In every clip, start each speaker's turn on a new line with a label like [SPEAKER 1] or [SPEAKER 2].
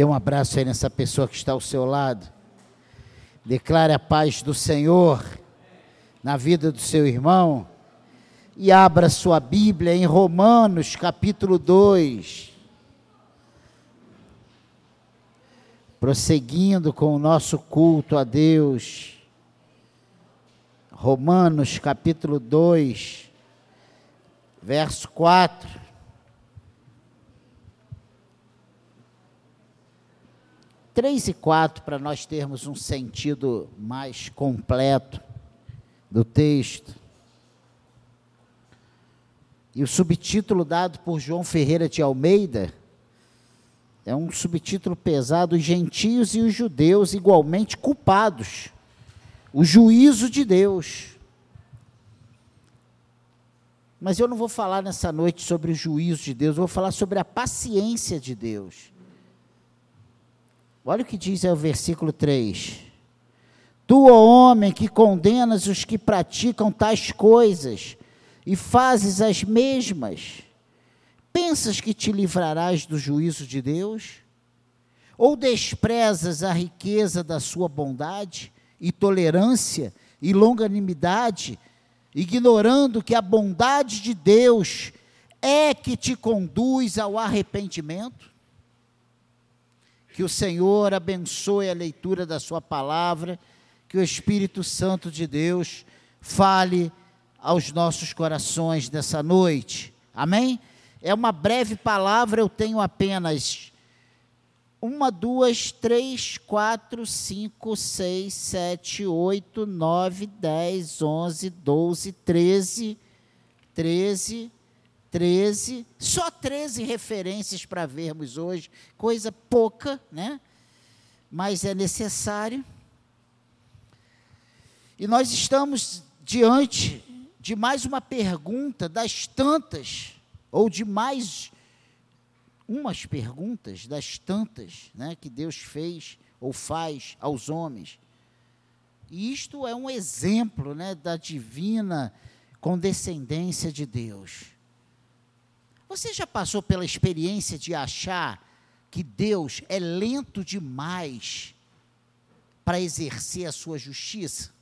[SPEAKER 1] Dê um abraço aí nessa pessoa que está ao seu lado. Declare a paz do Senhor na vida do seu irmão. E abra sua Bíblia em Romanos capítulo 2. Prosseguindo com o nosso culto a Deus. Romanos capítulo 2, verso 4. 3 e 4 para nós termos um sentido mais completo do texto. E o subtítulo dado por João Ferreira de Almeida é um subtítulo pesado: Os gentios e os judeus igualmente culpados. O juízo de Deus. Mas eu não vou falar nessa noite sobre o juízo de Deus, eu vou falar sobre a paciência de Deus. Olha o que diz aí o versículo 3. Tu, ó homem, que condenas os que praticam tais coisas e fazes as mesmas, pensas que te livrarás do juízo de Deus? Ou desprezas a riqueza da sua bondade e tolerância e longanimidade, ignorando que a bondade de Deus é que te conduz ao arrependimento? Que o Senhor abençoe a leitura da Sua palavra, que o Espírito Santo de Deus fale aos nossos corações nessa noite. Amém? É uma breve palavra, eu tenho apenas uma, duas, três, quatro, cinco, seis, sete, oito, nove, dez, onze, doze, treze, treze, 13, só 13 referências para vermos hoje, coisa pouca, né? Mas é necessário. E nós estamos diante de mais uma pergunta das tantas, ou de mais umas perguntas das tantas né, que Deus fez ou faz aos homens. E isto é um exemplo né, da divina condescendência de Deus. Você já passou pela experiência de achar que Deus é lento demais para exercer a sua justiça?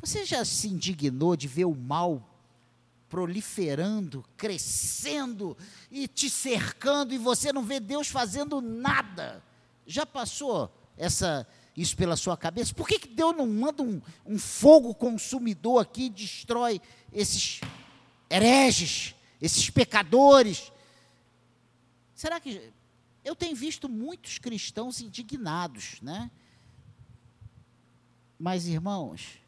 [SPEAKER 1] Você já se indignou de ver o mal proliferando, crescendo e te cercando e você não vê Deus fazendo nada? Já passou essa isso pela sua cabeça? Por que, que Deus não manda um, um fogo consumidor aqui e destrói esses hereges, esses pecadores. Será que. Eu tenho visto muitos cristãos indignados, né? Mas, irmãos,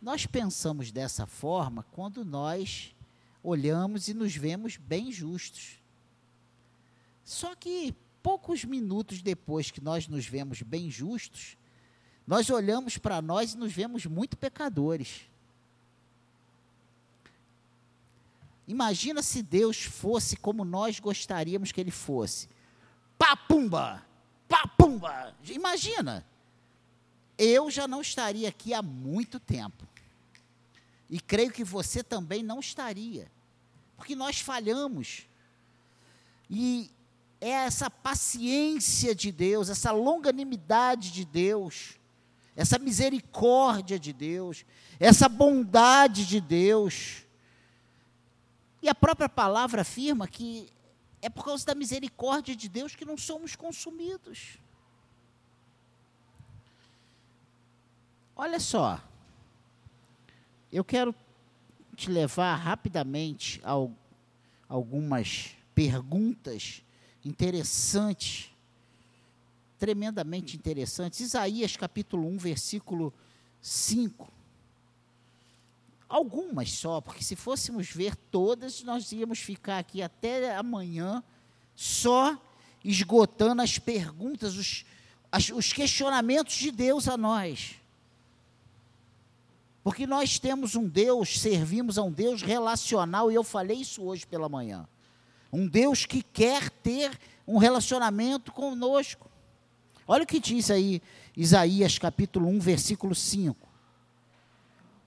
[SPEAKER 1] nós pensamos dessa forma quando nós olhamos e nos vemos bem justos. Só que poucos minutos depois que nós nos vemos bem justos, nós olhamos para nós e nos vemos muito pecadores. Imagina se Deus fosse como nós gostaríamos que ele fosse. Papumba! Papumba! Imagina! Eu já não estaria aqui há muito tempo. E creio que você também não estaria. Porque nós falhamos. E é essa paciência de Deus, essa longanimidade de Deus, essa misericórdia de Deus, essa bondade de Deus e a própria palavra afirma que é por causa da misericórdia de Deus que não somos consumidos. Olha só, eu quero te levar rapidamente a algumas perguntas interessantes, tremendamente interessantes. Isaías capítulo 1, versículo 5 algumas só, porque se fôssemos ver todas, nós íamos ficar aqui até amanhã só esgotando as perguntas, os, as, os questionamentos de Deus a nós. Porque nós temos um Deus, servimos a um Deus relacional, e eu falei isso hoje pela manhã. Um Deus que quer ter um relacionamento conosco. Olha o que diz aí Isaías capítulo 1, versículo 5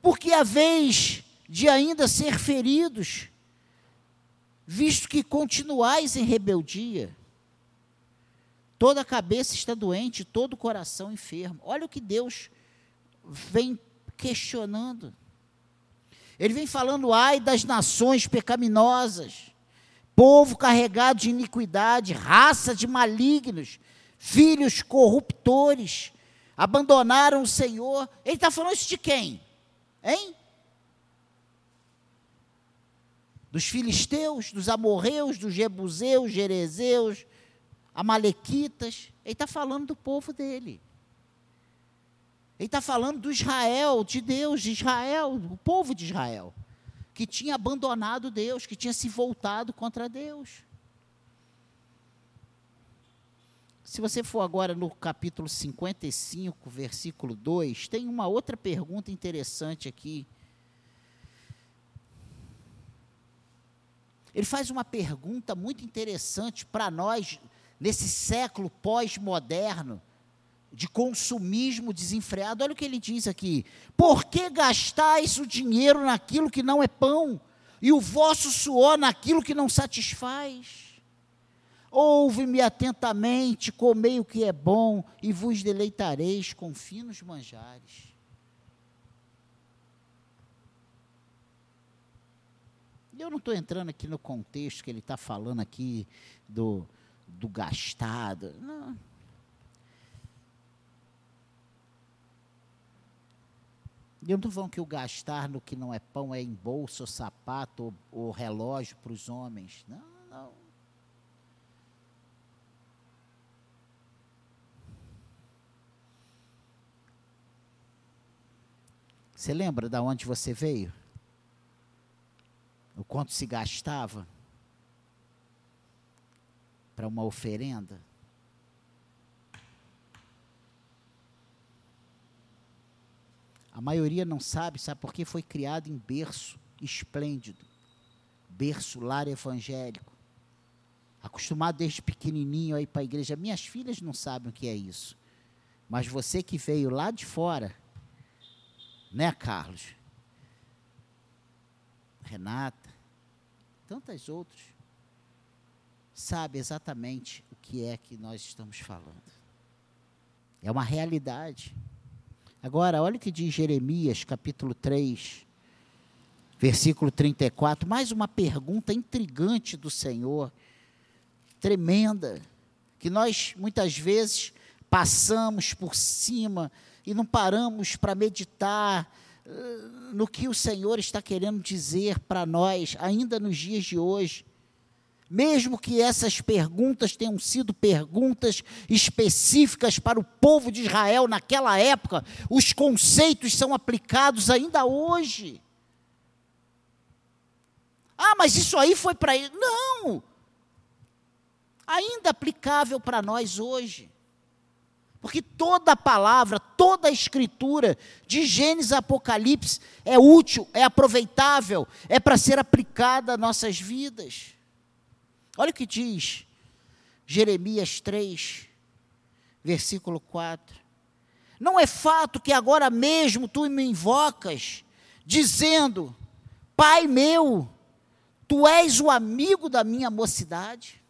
[SPEAKER 1] porque a vez de ainda ser feridos, visto que continuais em rebeldia. Toda a cabeça está doente, todo o coração enfermo. Olha o que Deus vem questionando. Ele vem falando, ai das nações pecaminosas, povo carregado de iniquidade, raça de malignos, filhos corruptores, abandonaram o Senhor. Ele está falando isso de quem? Hein? Dos filisteus, dos amorreus, dos jebuseus, jerezeus, amalequitas. Ele está falando do povo dele. Ele está falando do Israel, de Deus, de Israel, o povo de Israel, que tinha abandonado Deus, que tinha se voltado contra Deus. Se você for agora no capítulo 55, versículo 2, tem uma outra pergunta interessante aqui. Ele faz uma pergunta muito interessante para nós, nesse século pós-moderno, de consumismo desenfreado. Olha o que ele diz aqui: Por que gastais o dinheiro naquilo que não é pão, e o vosso suor naquilo que não satisfaz? Ouve-me atentamente, comei o que é bom, e vos deleitareis com finos manjares. Eu não estou entrando aqui no contexto que ele está falando aqui do, do gastado. Não. Eu não estou falando que o gastar no que não é pão é em bolsa, ou sapato, ou, ou relógio para os homens. Não, não. Você lembra de onde você veio? O quanto se gastava para uma oferenda? A maioria não sabe, sabe porque foi criado em berço esplêndido, berço lar evangélico. Acostumado desde pequenininho a ir para a igreja. Minhas filhas não sabem o que é isso. Mas você que veio lá de fora, né, Carlos? Renata, tantas outras, sabe exatamente o que é que nós estamos falando. É uma realidade. Agora, olha o que diz Jeremias, capítulo 3, versículo 34. Mais uma pergunta intrigante do Senhor, tremenda, que nós muitas vezes passamos por cima e não paramos para meditar uh, no que o Senhor está querendo dizer para nós, ainda nos dias de hoje. Mesmo que essas perguntas tenham sido perguntas específicas para o povo de Israel naquela época, os conceitos são aplicados ainda hoje. Ah, mas isso aí foi para ele. Não! Ainda aplicável para nós hoje. Porque toda palavra, toda escritura, de Gênesis a Apocalipse, é útil, é aproveitável, é para ser aplicada às nossas vidas. Olha o que diz Jeremias 3, versículo 4. Não é fato que agora mesmo tu me invocas, dizendo: Pai meu, tu és o amigo da minha mocidade?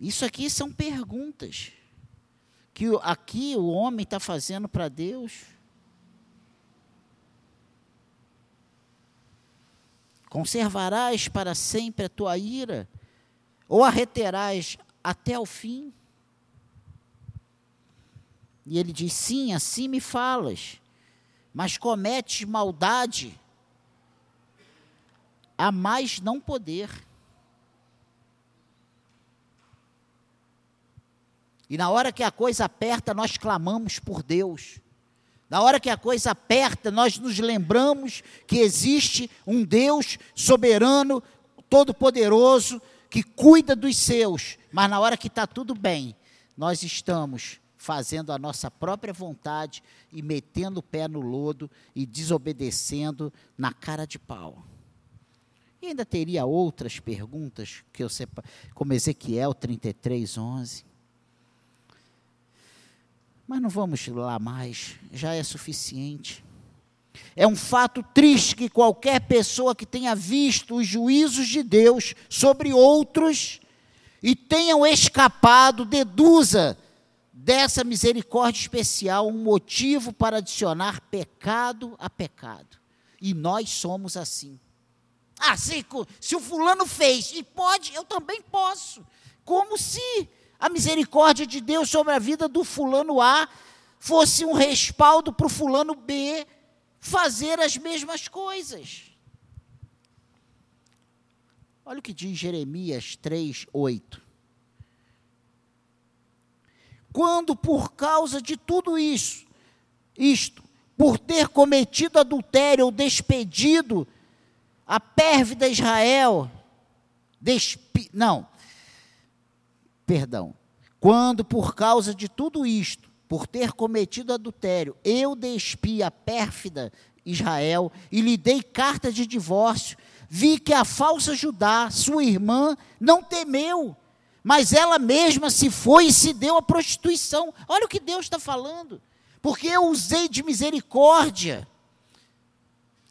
[SPEAKER 1] Isso aqui são perguntas que aqui o homem está fazendo para Deus. Conservarás para sempre a tua ira? Ou a reterás até o fim? E ele diz: Sim, assim me falas, mas cometes maldade a mais não poder. E na hora que a coisa aperta, nós clamamos por Deus. Na hora que a coisa aperta, nós nos lembramos que existe um Deus soberano, todo-poderoso, que cuida dos seus, mas na hora que está tudo bem, nós estamos fazendo a nossa própria vontade e metendo o pé no lodo e desobedecendo na cara de pau. E ainda teria outras perguntas, que eu sepa, como Ezequiel 33, 11. Mas não vamos lá mais, já é suficiente. É um fato triste que qualquer pessoa que tenha visto os juízos de Deus sobre outros e tenham escapado, deduza dessa misericórdia especial um motivo para adicionar pecado a pecado. E nós somos assim. Ah, se, se o fulano fez e pode, eu também posso. Como se a misericórdia de Deus sobre a vida do fulano A fosse um respaldo para o fulano B fazer as mesmas coisas. Olha o que diz Jeremias 3, 8. Quando por causa de tudo isso, isto, por ter cometido adultério ou despedido a pérvida Israel, despi, não, perdão, quando por causa de tudo isto, por ter cometido adultério, eu despi a pérfida Israel e lhe dei carta de divórcio, vi que a falsa Judá, sua irmã, não temeu, mas ela mesma se foi e se deu à prostituição. Olha o que Deus está falando. Porque eu usei de misericórdia.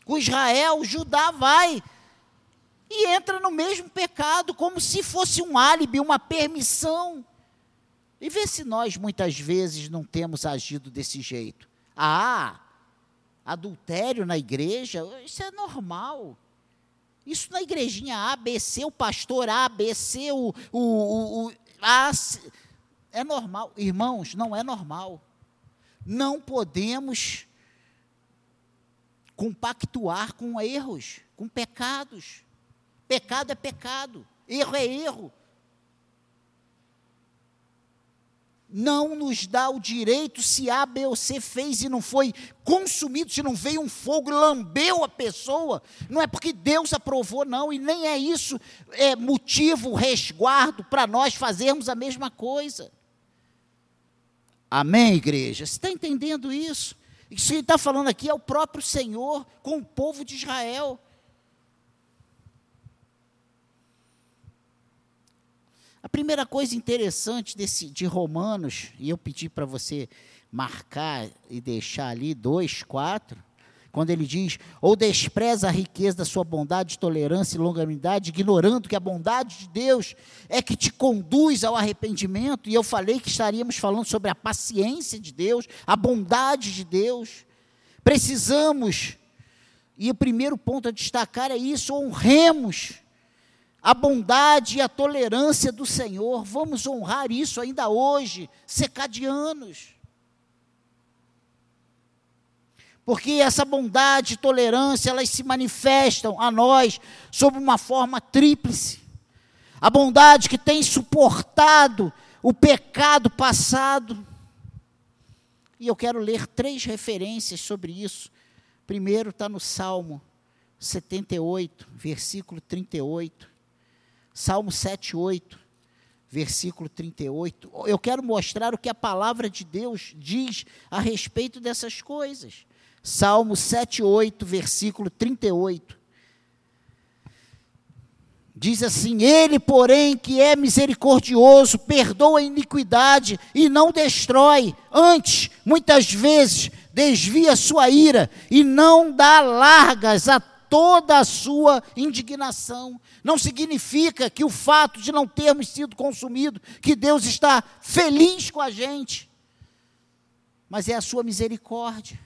[SPEAKER 1] Com Israel, Judá vai e entra no mesmo pecado, como se fosse um álibi, uma permissão. E vê se nós muitas vezes não temos agido desse jeito. Ah, adultério na igreja, isso é normal. Isso na igrejinha ABC, o pastor ABC, o, o, o, o A, é normal. Irmãos, não é normal. Não podemos compactuar com erros, com pecados. Pecado é pecado, erro é erro. não nos dá o direito se A, B ou C fez e não foi consumido, se não veio um fogo e lambeu a pessoa. Não é porque Deus aprovou, não, e nem é isso é motivo, resguardo para nós fazermos a mesma coisa. Amém, igreja? Você está entendendo isso? Isso que ele está falando aqui é o próprio Senhor com o povo de Israel. A primeira coisa interessante desse, de Romanos, e eu pedi para você marcar e deixar ali, 2, 4, quando ele diz: ou despreza a riqueza da sua bondade, tolerância e longanimidade, ignorando que a bondade de Deus é que te conduz ao arrependimento, e eu falei que estaríamos falando sobre a paciência de Deus, a bondade de Deus. Precisamos, e o primeiro ponto a destacar é isso: honremos a bondade e a tolerância do Senhor. Vamos honrar isso ainda hoje, secadianos. Porque essa bondade e tolerância, elas se manifestam a nós sob uma forma tríplice. A bondade que tem suportado o pecado passado. E eu quero ler três referências sobre isso. Primeiro está no Salmo 78, versículo 38. Salmo 7, 8, versículo 38. Eu quero mostrar o que a palavra de Deus diz a respeito dessas coisas. Salmo 7, 8, versículo 38. Diz assim: Ele, porém, que é misericordioso, perdoa a iniquidade e não destrói, antes, muitas vezes, desvia sua ira e não dá largas a toda a sua indignação. Não significa que o fato de não termos sido consumidos, que Deus está feliz com a gente, mas é a sua misericórdia.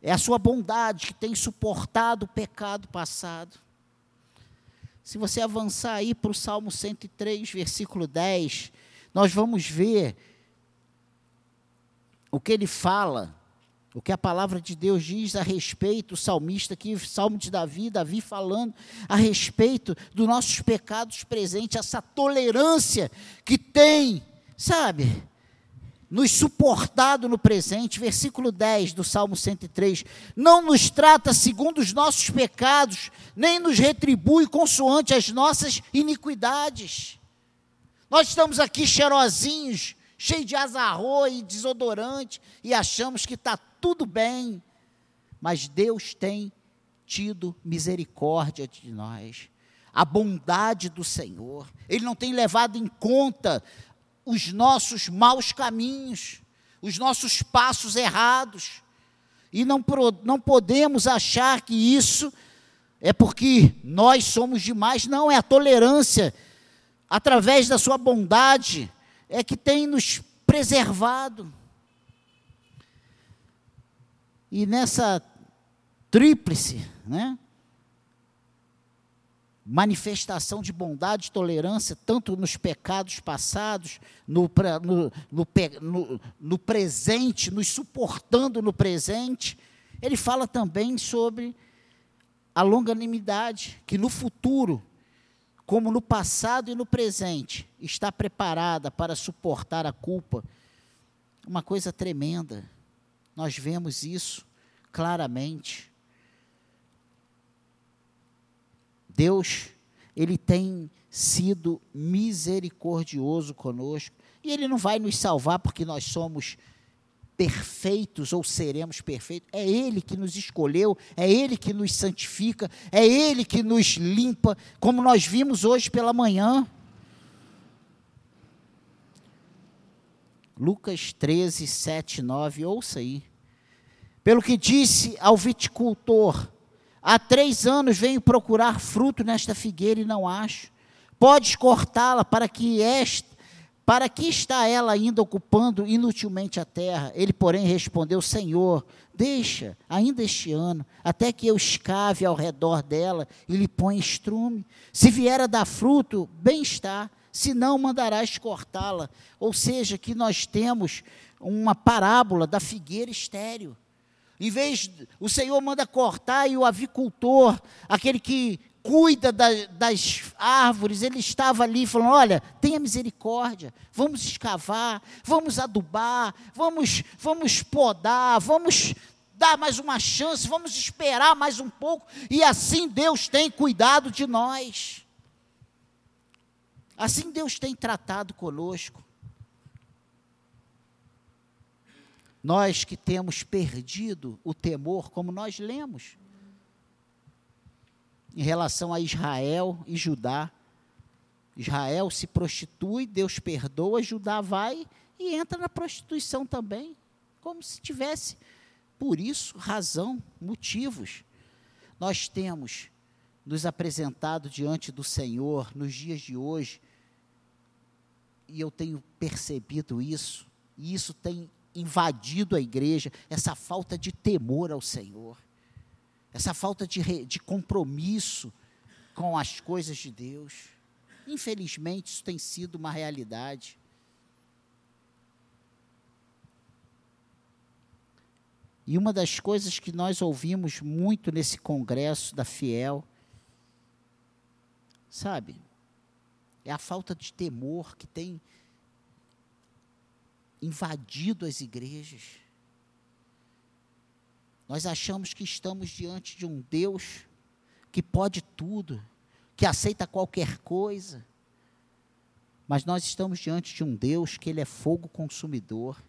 [SPEAKER 1] É a sua bondade que tem suportado o pecado passado. Se você avançar aí para o Salmo 103, versículo 10, nós vamos ver o que ele fala o que a palavra de Deus diz a respeito, o salmista aqui, Salmo de Davi, Davi falando a respeito dos nossos pecados presentes, essa tolerância que tem, sabe, nos suportado no presente, versículo 10 do Salmo 103, não nos trata segundo os nossos pecados, nem nos retribui consoante as nossas iniquidades. Nós estamos aqui cheirosinhos, cheio de azarro e desodorante, e achamos que está tudo bem. Mas Deus tem tido misericórdia de nós, a bondade do Senhor. Ele não tem levado em conta os nossos maus caminhos, os nossos passos errados. E não, não podemos achar que isso é porque nós somos demais. Não, é a tolerância, através da sua bondade, é que tem nos preservado. E nessa tríplice, né? manifestação de bondade e tolerância, tanto nos pecados passados, no, no, no, no, presente, nos suportando no presente. Ele fala também sobre a longanimidade, que no futuro, como no passado e no presente, está preparada para suportar a culpa. Uma coisa tremenda. Nós vemos isso claramente. Deus, ele tem sido misericordioso conosco, e ele não vai nos salvar porque nós somos perfeitos ou seremos perfeitos. É Ele que nos escolheu, é Ele que nos santifica, é Ele que nos limpa, como nós vimos hoje pela manhã. Lucas 13, 7, 9, ouça aí. Pelo que disse ao viticultor: Há três anos venho procurar fruto nesta figueira e não acho. Podes cortá-la para que esta, para que está ela ainda ocupando inutilmente a terra? Ele, porém, respondeu: Senhor, deixa ainda este ano, até que eu escave ao redor dela e lhe ponha estrume. Se vier a dar fruto, bem está, se não, mandarás cortá-la. Ou seja, que nós temos uma parábola da figueira estéreo. Em vez, o Senhor manda cortar e o avicultor, aquele que cuida da, das árvores, ele estava ali falando: olha, tenha misericórdia, vamos escavar, vamos adubar, vamos, vamos podar, vamos dar mais uma chance, vamos esperar mais um pouco, e assim Deus tem cuidado de nós. Assim Deus tem tratado conosco. Nós que temos perdido o temor, como nós lemos, em relação a Israel e Judá. Israel se prostitui, Deus perdoa, Judá vai e entra na prostituição também, como se tivesse, por isso, razão, motivos. Nós temos nos apresentado diante do Senhor nos dias de hoje, e eu tenho percebido isso, e isso tem invadido a igreja, essa falta de temor ao Senhor, essa falta de, de compromisso com as coisas de Deus. Infelizmente, isso tem sido uma realidade. E uma das coisas que nós ouvimos muito nesse congresso da Fiel, sabe, é a falta de temor que tem invadido as igrejas. Nós achamos que estamos diante de um Deus que pode tudo, que aceita qualquer coisa. Mas nós estamos diante de um Deus que ele é fogo consumidor.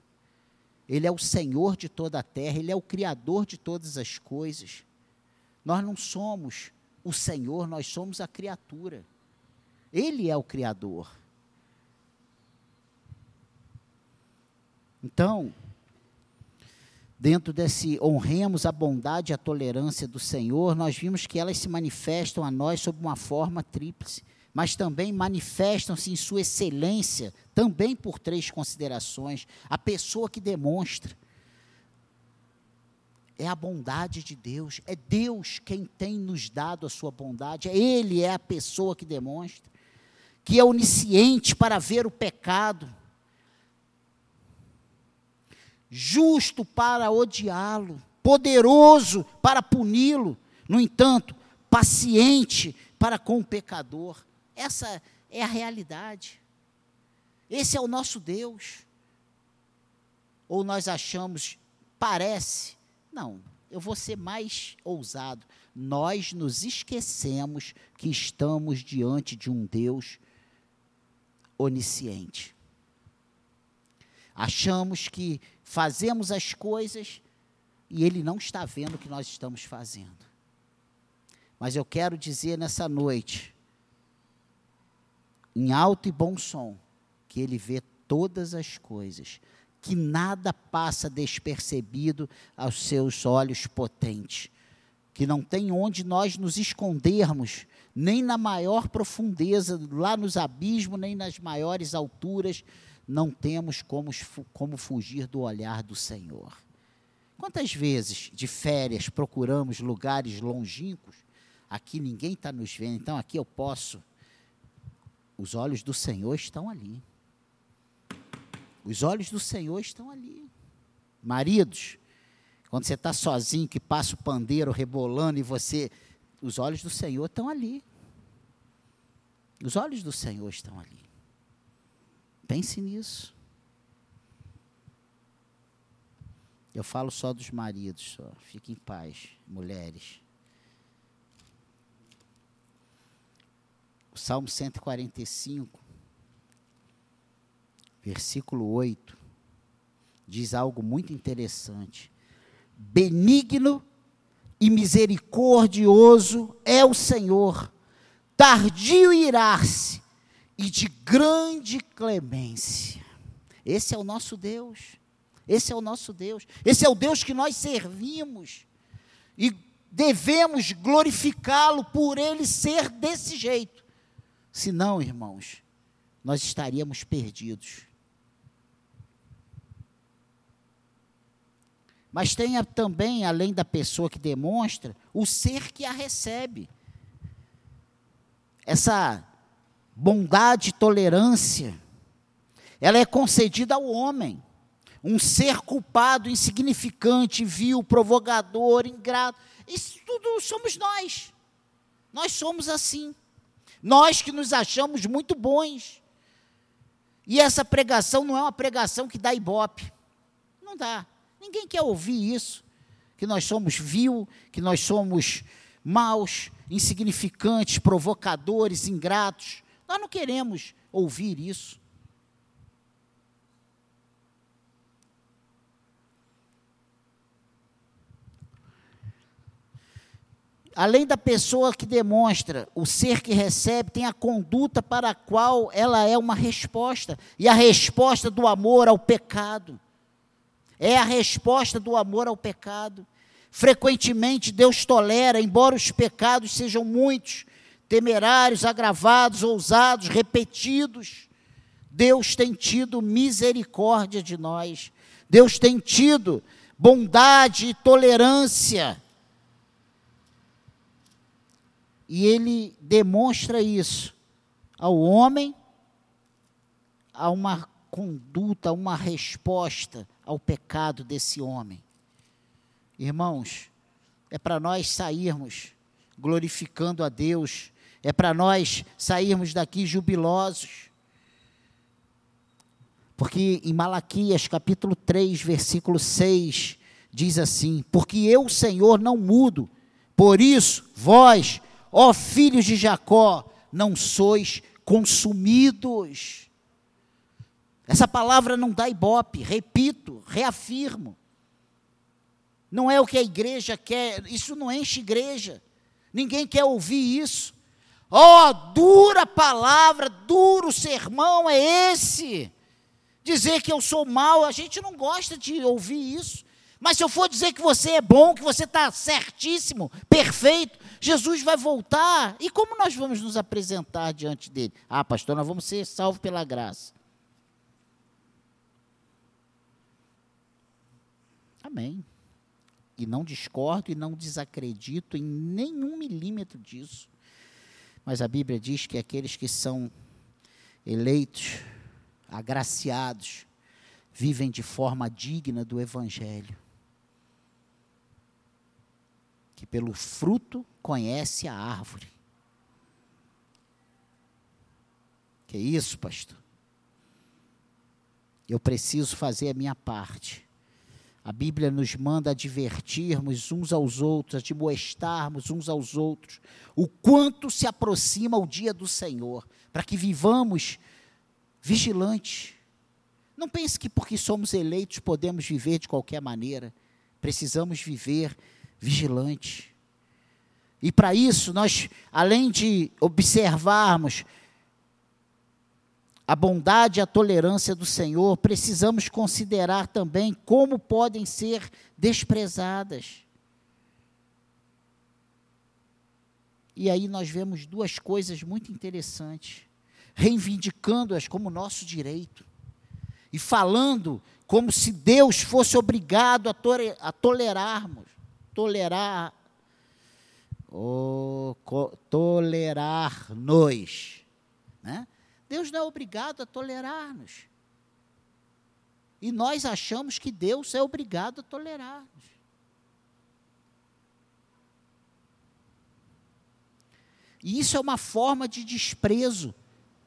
[SPEAKER 1] Ele é o Senhor de toda a terra, ele é o criador de todas as coisas. Nós não somos o Senhor, nós somos a criatura. Ele é o criador. Então, dentro desse honremos a bondade e a tolerância do Senhor, nós vimos que elas se manifestam a nós sob uma forma tríplice, mas também manifestam-se em sua excelência, também por três considerações. A pessoa que demonstra é a bondade de Deus, é Deus quem tem nos dado a sua bondade, é Ele é a pessoa que demonstra, que é onisciente para ver o pecado, justo para odiá-lo, poderoso para puni-lo, no entanto, paciente para com o pecador. Essa é a realidade. Esse é o nosso Deus. Ou nós achamos, parece, não, eu vou ser mais ousado. Nós nos esquecemos que estamos diante de um Deus onisciente. Achamos que fazemos as coisas e Ele não está vendo o que nós estamos fazendo. Mas eu quero dizer nessa noite, em alto e bom som, que Ele vê todas as coisas, que nada passa despercebido aos seus olhos potentes, que não tem onde nós nos escondermos, nem na maior profundeza, lá nos abismos, nem nas maiores alturas, não temos como, como fugir do olhar do Senhor. Quantas vezes de férias procuramos lugares longínquos? Aqui ninguém está nos vendo, então aqui eu posso. Os olhos do Senhor estão ali. Os olhos do Senhor estão ali. Maridos, quando você está sozinho, que passa o pandeiro rebolando e você. Os olhos do Senhor estão ali. Os olhos do Senhor estão ali. Pense nisso. Eu falo só dos maridos, só. Fique em paz, mulheres. O Salmo 145, versículo 8, diz algo muito interessante. Benigno e misericordioso é o Senhor, tardio irar-se e de grande clemência. Esse é o nosso Deus. Esse é o nosso Deus. Esse é o Deus que nós servimos. E devemos glorificá-lo por ele ser desse jeito. Senão, irmãos, nós estaríamos perdidos. Mas tenha também, além da pessoa que demonstra, o ser que a recebe. Essa bondade e tolerância, ela é concedida ao homem. Um ser culpado, insignificante, vil, provocador, ingrato. Isso tudo somos nós. Nós somos assim. Nós que nos achamos muito bons. E essa pregação não é uma pregação que dá ibope. Não dá. Ninguém quer ouvir isso. Que nós somos vil, que nós somos maus, insignificantes, provocadores, ingratos. Nós não queremos ouvir isso. Além da pessoa que demonstra, o ser que recebe tem a conduta para a qual ela é uma resposta. E a resposta do amor ao pecado. É a resposta do amor ao pecado. Frequentemente Deus tolera, embora os pecados sejam muitos, temerários, agravados, ousados, repetidos. Deus tem tido misericórdia de nós. Deus tem tido bondade e tolerância. E ele demonstra isso ao homem, a uma conduta, a uma resposta ao pecado desse homem. Irmãos, é para nós sairmos glorificando a Deus, é para nós sairmos daqui jubilosos. Porque em Malaquias capítulo 3, versículo 6, diz assim: Porque eu, Senhor, não mudo, por isso, vós, ó filhos de Jacó, não sois consumidos. Essa palavra não dá ibope, repito, reafirmo. Não é o que a igreja quer, isso não enche igreja. Ninguém quer ouvir isso. Ó, oh, dura palavra, duro sermão é esse. Dizer que eu sou mal, a gente não gosta de ouvir isso. Mas se eu for dizer que você é bom, que você está certíssimo, perfeito, Jesus vai voltar. E como nós vamos nos apresentar diante dele? Ah, pastor, nós vamos ser salvos pela graça. Amém. E não discordo e não desacredito em nenhum milímetro disso. Mas a Bíblia diz que aqueles que são eleitos, agraciados, vivem de forma digna do Evangelho. Que pelo fruto conhece a árvore. Que isso, pastor? Eu preciso fazer a minha parte a Bíblia nos manda advertirmos uns aos outros, admoestarmos uns aos outros, o quanto se aproxima o dia do Senhor, para que vivamos vigilantes. Não pense que porque somos eleitos podemos viver de qualquer maneira. Precisamos viver vigilantes. E para isso, nós, além de observarmos a bondade e a tolerância do Senhor, precisamos considerar também como podem ser desprezadas. E aí nós vemos duas coisas muito interessantes, reivindicando-as como nosso direito e falando como se Deus fosse obrigado a, tore, a tolerarmos, tolerar, oh, tolerar-nos, né? Deus não é obrigado a tolerar-nos. E nós achamos que Deus é obrigado a tolerar-nos. E isso é uma forma de desprezo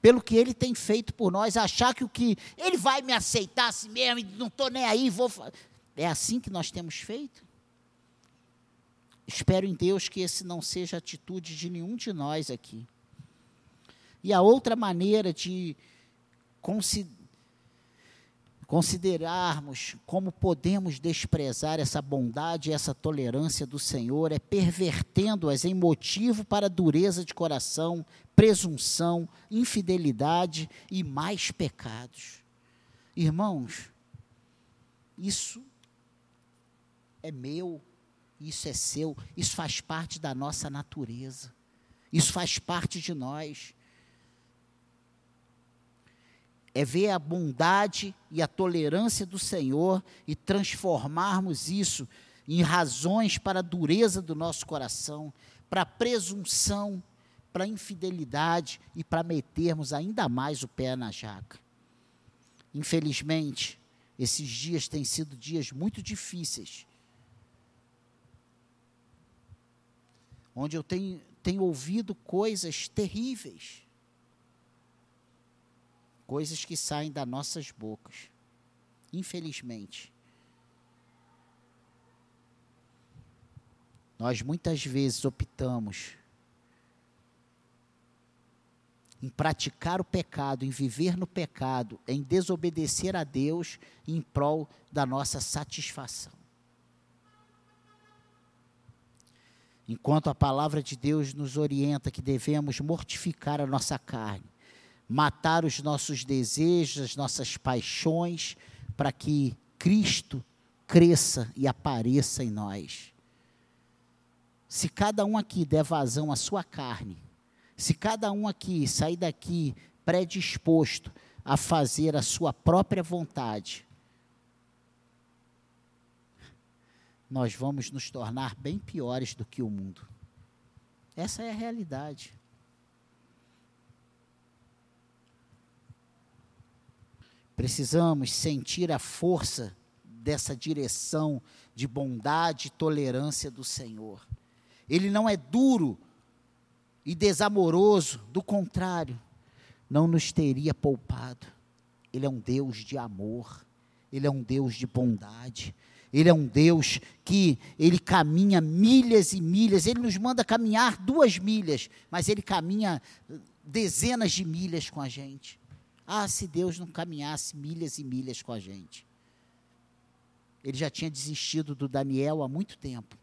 [SPEAKER 1] pelo que ele tem feito por nós, achar que o que ele vai me aceitar assim mesmo, não estou nem aí, vou. É assim que nós temos feito? Espero em Deus que esse não seja a atitude de nenhum de nós aqui. E a outra maneira de considerarmos como podemos desprezar essa bondade e essa tolerância do Senhor é pervertendo-as em motivo para dureza de coração, presunção, infidelidade e mais pecados. Irmãos, isso é meu, isso é seu, isso faz parte da nossa natureza, isso faz parte de nós é ver a bondade e a tolerância do Senhor e transformarmos isso em razões para a dureza do nosso coração, para a presunção, para a infidelidade e para metermos ainda mais o pé na jaca. Infelizmente, esses dias têm sido dias muito difíceis, onde eu tenho, tenho ouvido coisas terríveis coisas que saem das nossas bocas. Infelizmente. Nós muitas vezes optamos em praticar o pecado, em viver no pecado, em desobedecer a Deus em prol da nossa satisfação. Enquanto a palavra de Deus nos orienta que devemos mortificar a nossa carne, matar os nossos desejos, as nossas paixões, para que Cristo cresça e apareça em nós. Se cada um aqui der vazão à sua carne, se cada um aqui sair daqui predisposto a fazer a sua própria vontade, nós vamos nos tornar bem piores do que o mundo. Essa é a realidade. Precisamos sentir a força dessa direção de bondade e tolerância do Senhor. Ele não é duro e desamoroso, do contrário, não nos teria poupado. Ele é um Deus de amor, ele é um Deus de bondade, ele é um Deus que ele caminha milhas e milhas, ele nos manda caminhar duas milhas, mas ele caminha dezenas de milhas com a gente. Ah, se Deus não caminhasse milhas e milhas com a gente. Ele já tinha desistido do Daniel há muito tempo.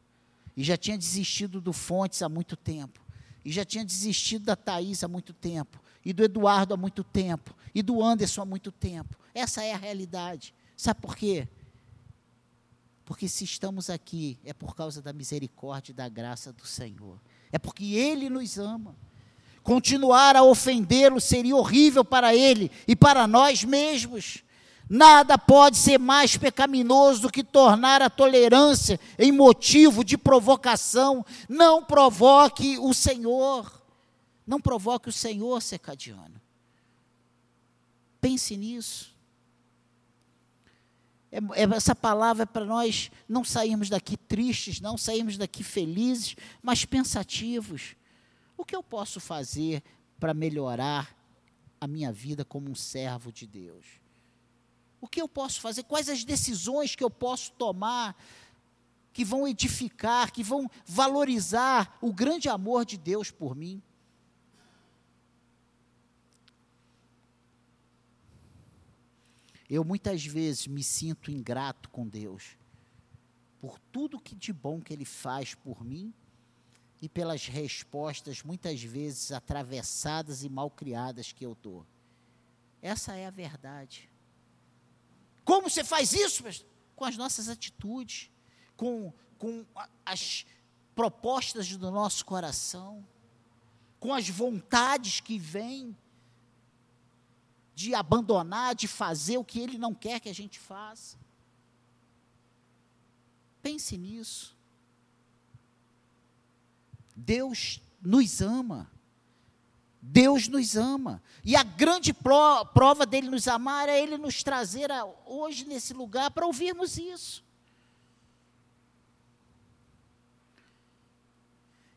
[SPEAKER 1] E já tinha desistido do Fontes há muito tempo. E já tinha desistido da Thaís há muito tempo. E do Eduardo há muito tempo. E do Anderson há muito tempo. Essa é a realidade. Sabe por quê? Porque se estamos aqui é por causa da misericórdia e da graça do Senhor. É porque Ele nos ama. Continuar a ofendê-lo seria horrível para ele e para nós mesmos. Nada pode ser mais pecaminoso do que tornar a tolerância em motivo de provocação. Não provoque o Senhor. Não provoque o Senhor, secadiano. Pense nisso. É, é, essa palavra é para nós não sairmos daqui tristes, não sairmos daqui felizes, mas pensativos. O que eu posso fazer para melhorar a minha vida como um servo de Deus? O que eu posso fazer? Quais as decisões que eu posso tomar que vão edificar, que vão valorizar o grande amor de Deus por mim? Eu muitas vezes me sinto ingrato com Deus por tudo que de bom que Ele faz por mim e pelas respostas muitas vezes atravessadas e mal criadas que eu dou. Essa é a verdade. Como você faz isso? Com as nossas atitudes, com, com as propostas do nosso coração, com as vontades que vêm de abandonar, de fazer o que Ele não quer que a gente faça. Pense nisso. Deus nos ama. Deus nos ama. E a grande prova dele nos amar é ele nos trazer a, hoje nesse lugar para ouvirmos isso.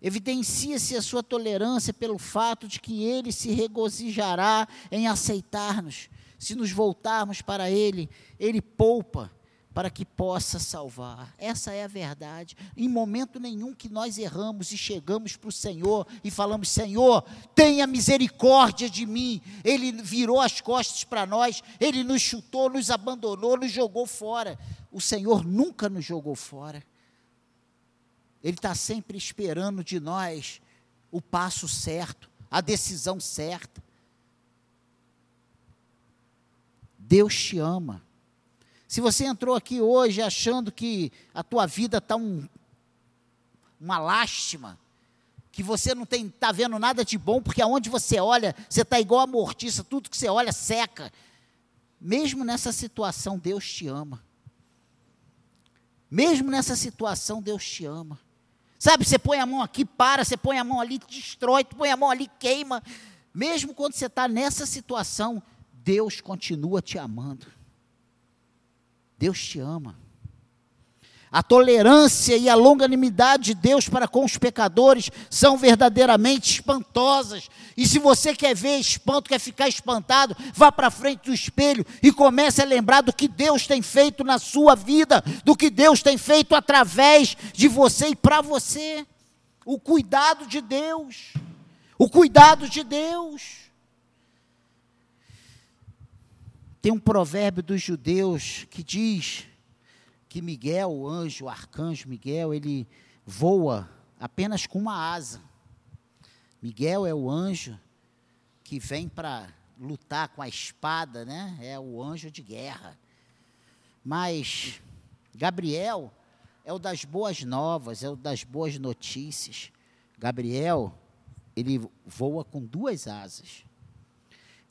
[SPEAKER 1] Evidencia-se a sua tolerância pelo fato de que ele se regozijará em aceitar-nos. Se nos voltarmos para ele, ele poupa para que possa salvar. Essa é a verdade. Em momento nenhum que nós erramos e chegamos para o Senhor e falamos: Senhor, tenha misericórdia de mim. Ele virou as costas para nós, ele nos chutou, nos abandonou, nos jogou fora. O Senhor nunca nos jogou fora. Ele está sempre esperando de nós o passo certo, a decisão certa. Deus te ama. Se você entrou aqui hoje achando que a tua vida está um, uma lástima, que você não está vendo nada de bom, porque aonde você olha, você está igual a mortiça, tudo que você olha seca. Mesmo nessa situação, Deus te ama. Mesmo nessa situação, Deus te ama. Sabe, você põe a mão aqui, para, você põe a mão ali, destrói, tu põe a mão ali, queima. Mesmo quando você está nessa situação, Deus continua te amando. Deus te ama. A tolerância e a longanimidade de Deus para com os pecadores são verdadeiramente espantosas. E se você quer ver espanto, quer ficar espantado, vá para frente do espelho e comece a lembrar do que Deus tem feito na sua vida, do que Deus tem feito através de você e para você. O cuidado de Deus. O cuidado de Deus. Tem um provérbio dos judeus que diz que Miguel, o anjo, o arcanjo Miguel, ele voa apenas com uma asa. Miguel é o anjo que vem para lutar com a espada, né? É o anjo de guerra. Mas Gabriel é o das boas novas, é o das boas notícias. Gabriel, ele voa com duas asas.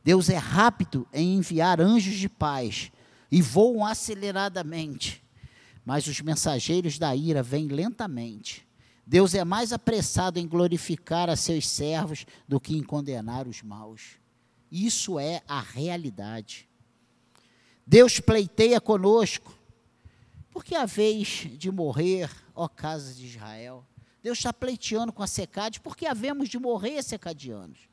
[SPEAKER 1] Deus é rápido em enviar anjos de paz e voam aceleradamente, mas os mensageiros da ira vêm lentamente. Deus é mais apressado em glorificar a seus servos do que em condenar os maus. Isso é a realidade. Deus pleiteia conosco, porque a vez de morrer, ó casa de Israel. Deus está pleiteando com a secade, porque havemos de morrer secadianos.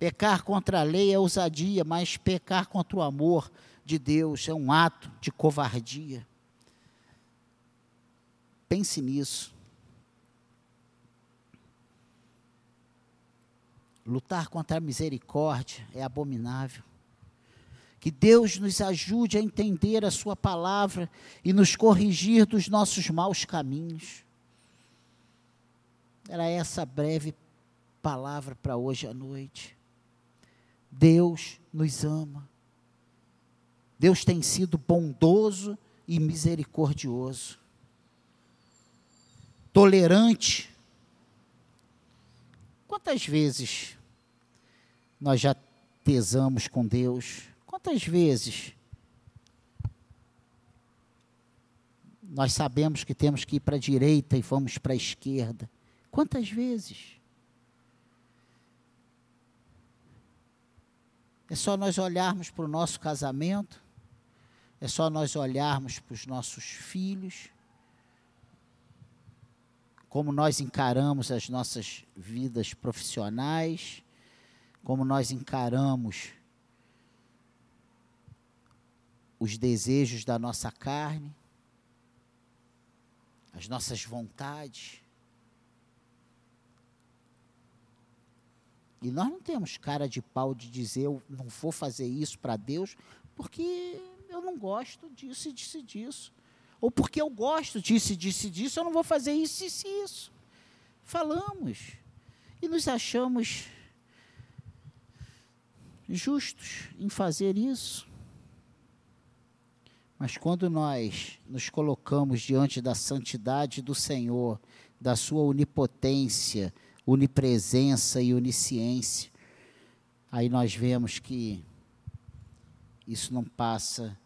[SPEAKER 1] Pecar contra a lei é ousadia, mas pecar contra o amor de Deus é um ato de covardia. Pense nisso. Lutar contra a misericórdia é abominável. Que Deus nos ajude a entender a Sua palavra e nos corrigir dos nossos maus caminhos. Era essa breve palavra para hoje à noite. Deus nos ama. Deus tem sido bondoso e misericordioso, tolerante. Quantas vezes nós já pesamos com Deus? Quantas vezes nós sabemos que temos que ir para a direita e vamos para a esquerda? Quantas vezes? É só nós olharmos para o nosso casamento, é só nós olharmos para os nossos filhos, como nós encaramos as nossas vidas profissionais, como nós encaramos os desejos da nossa carne, as nossas vontades. E nós não temos cara de pau de dizer eu não vou fazer isso para Deus porque eu não gosto disso e disso e disso. Ou porque eu gosto disso e disso e disso, eu não vou fazer isso e isso, isso. Falamos. E nos achamos justos em fazer isso. Mas quando nós nos colocamos diante da santidade do Senhor, da sua onipotência, onipresença e onisciência, aí nós vemos que isso não passa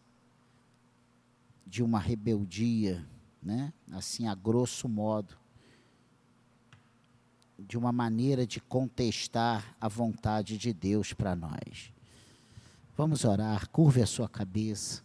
[SPEAKER 1] de uma rebeldia, né? Assim a grosso modo, de uma maneira de contestar a vontade de Deus para nós. Vamos orar, curve a sua cabeça.